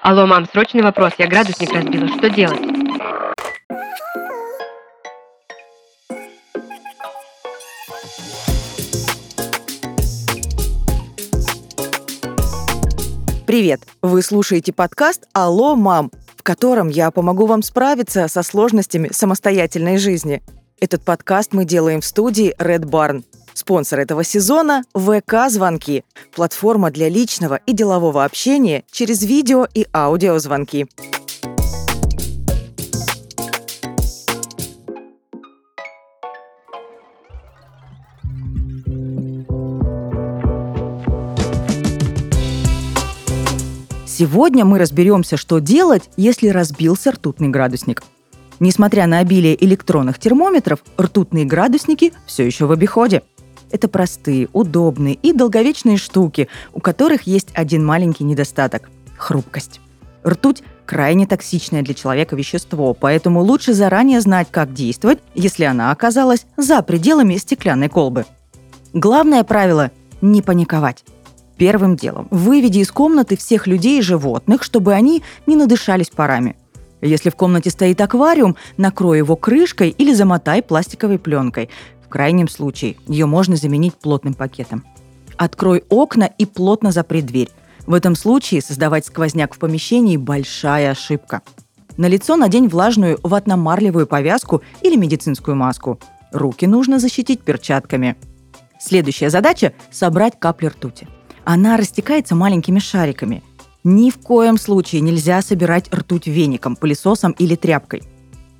Алло, мам, срочный вопрос. Я градусник разбила. Что делать? Привет! Вы слушаете подкаст «Алло, мам», в котором я помогу вам справиться со сложностями самостоятельной жизни. Этот подкаст мы делаем в студии Red Barn. Спонсор этого сезона – ВК-звонки – платформа для личного и делового общения через видео и аудиозвонки. Сегодня мы разберемся, что делать, если разбился ртутный градусник. Несмотря на обилие электронных термометров, ртутные градусники все еще в обиходе. Это простые, удобные и долговечные штуки, у которых есть один маленький недостаток – хрупкость. Ртуть – крайне токсичное для человека вещество, поэтому лучше заранее знать, как действовать, если она оказалась за пределами стеклянной колбы. Главное правило – не паниковать. Первым делом выведи из комнаты всех людей и животных, чтобы они не надышались парами. Если в комнате стоит аквариум, накрой его крышкой или замотай пластиковой пленкой. В крайнем случае ее можно заменить плотным пакетом. Открой окна и плотно запри дверь. В этом случае создавать сквозняк в помещении – большая ошибка. На лицо надень влажную ватно-марлевую повязку или медицинскую маску. Руки нужно защитить перчатками. Следующая задача – собрать капли ртути – она растекается маленькими шариками. Ни в коем случае нельзя собирать ртуть веником, пылесосом или тряпкой.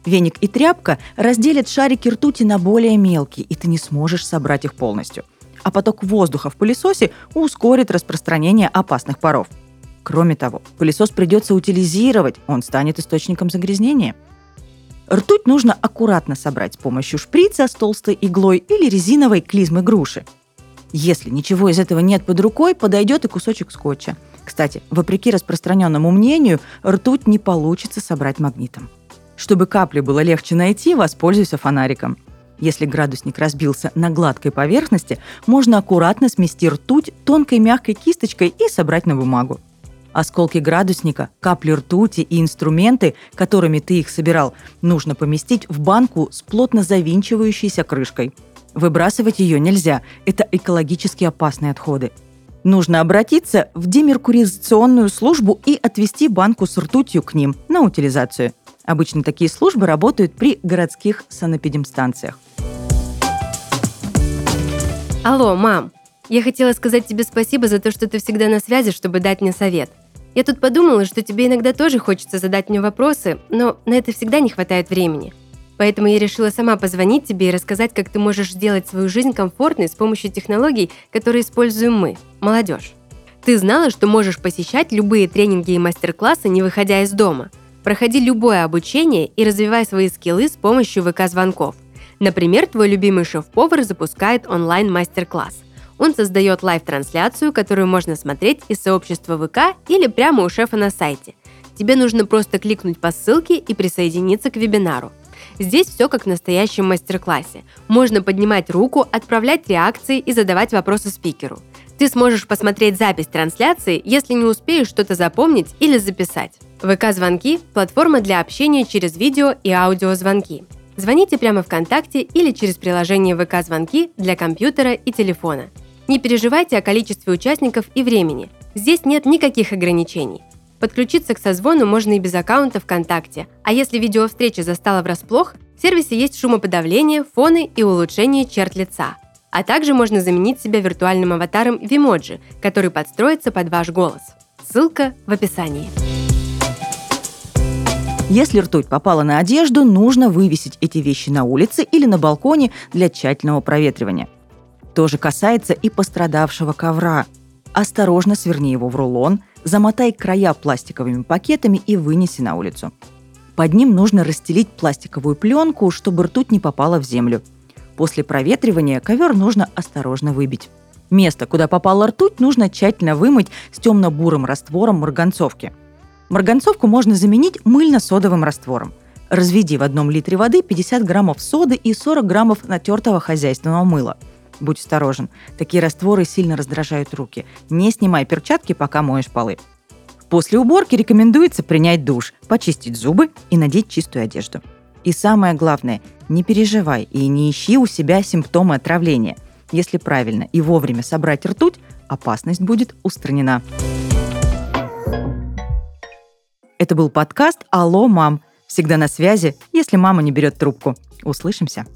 Веник и тряпка разделят шарики ртути на более мелкие, и ты не сможешь собрать их полностью. А поток воздуха в пылесосе ускорит распространение опасных паров. Кроме того, пылесос придется утилизировать, он станет источником загрязнения. Ртуть нужно аккуратно собрать с помощью шприца с толстой иглой или резиновой клизмы груши – если ничего из этого нет под рукой, подойдет и кусочек скотча. Кстати, вопреки распространенному мнению, ртуть не получится собрать магнитом. Чтобы капли было легче найти, воспользуйся фонариком. Если градусник разбился на гладкой поверхности, можно аккуратно смести ртуть тонкой мягкой кисточкой и собрать на бумагу. Осколки градусника, капли ртути и инструменты, которыми ты их собирал, нужно поместить в банку с плотно завинчивающейся крышкой – Выбрасывать ее нельзя, это экологически опасные отходы. Нужно обратиться в демеркуризационную службу и отвести банку с ртутью к ним на утилизацию. Обычно такие службы работают при городских санэпидемстанциях. Алло, мам. Я хотела сказать тебе спасибо за то, что ты всегда на связи, чтобы дать мне совет. Я тут подумала, что тебе иногда тоже хочется задать мне вопросы, но на это всегда не хватает времени – Поэтому я решила сама позвонить тебе и рассказать, как ты можешь сделать свою жизнь комфортной с помощью технологий, которые используем мы, молодежь. Ты знала, что можешь посещать любые тренинги и мастер-классы, не выходя из дома? Проходи любое обучение и развивай свои скиллы с помощью ВК-звонков. Например, твой любимый шеф-повар запускает онлайн-мастер-класс. Он создает live-трансляцию, которую можно смотреть из сообщества ВК или прямо у шефа на сайте. Тебе нужно просто кликнуть по ссылке и присоединиться к вебинару. Здесь все как в настоящем мастер-классе. Можно поднимать руку, отправлять реакции и задавать вопросы спикеру. Ты сможешь посмотреть запись трансляции, если не успеешь что-то запомнить или записать. ВК-звонки – платформа для общения через видео и аудиозвонки. Звоните прямо ВКонтакте или через приложение ВК-звонки для компьютера и телефона. Не переживайте о количестве участников и времени. Здесь нет никаких ограничений. Подключиться к созвону можно и без аккаунта ВКонтакте, а если видеовстреча застала врасплох, в сервисе есть шумоподавление, фоны и улучшение черт лица. А также можно заменить себя виртуальным аватаром Vimoji, который подстроится под ваш голос. Ссылка в описании. Если ртуть попала на одежду, нужно вывесить эти вещи на улице или на балконе для тщательного проветривания. То же касается и пострадавшего ковра. Осторожно сверни его в рулон, замотай края пластиковыми пакетами и вынеси на улицу. Под ним нужно расстелить пластиковую пленку, чтобы ртуть не попала в землю. После проветривания ковер нужно осторожно выбить. Место, куда попала ртуть, нужно тщательно вымыть с темно-бурым раствором марганцовки. Марганцовку можно заменить мыльно-содовым раствором. Разведи в одном литре воды 50 граммов соды и 40 граммов натертого хозяйственного мыла. Будь осторожен, такие растворы сильно раздражают руки. Не снимай перчатки, пока моешь полы. После уборки рекомендуется принять душ, почистить зубы и надеть чистую одежду. И самое главное, не переживай и не ищи у себя симптомы отравления. Если правильно и вовремя собрать ртуть, опасность будет устранена. Это был подкаст «Алло, мам». Всегда на связи, если мама не берет трубку. Услышимся.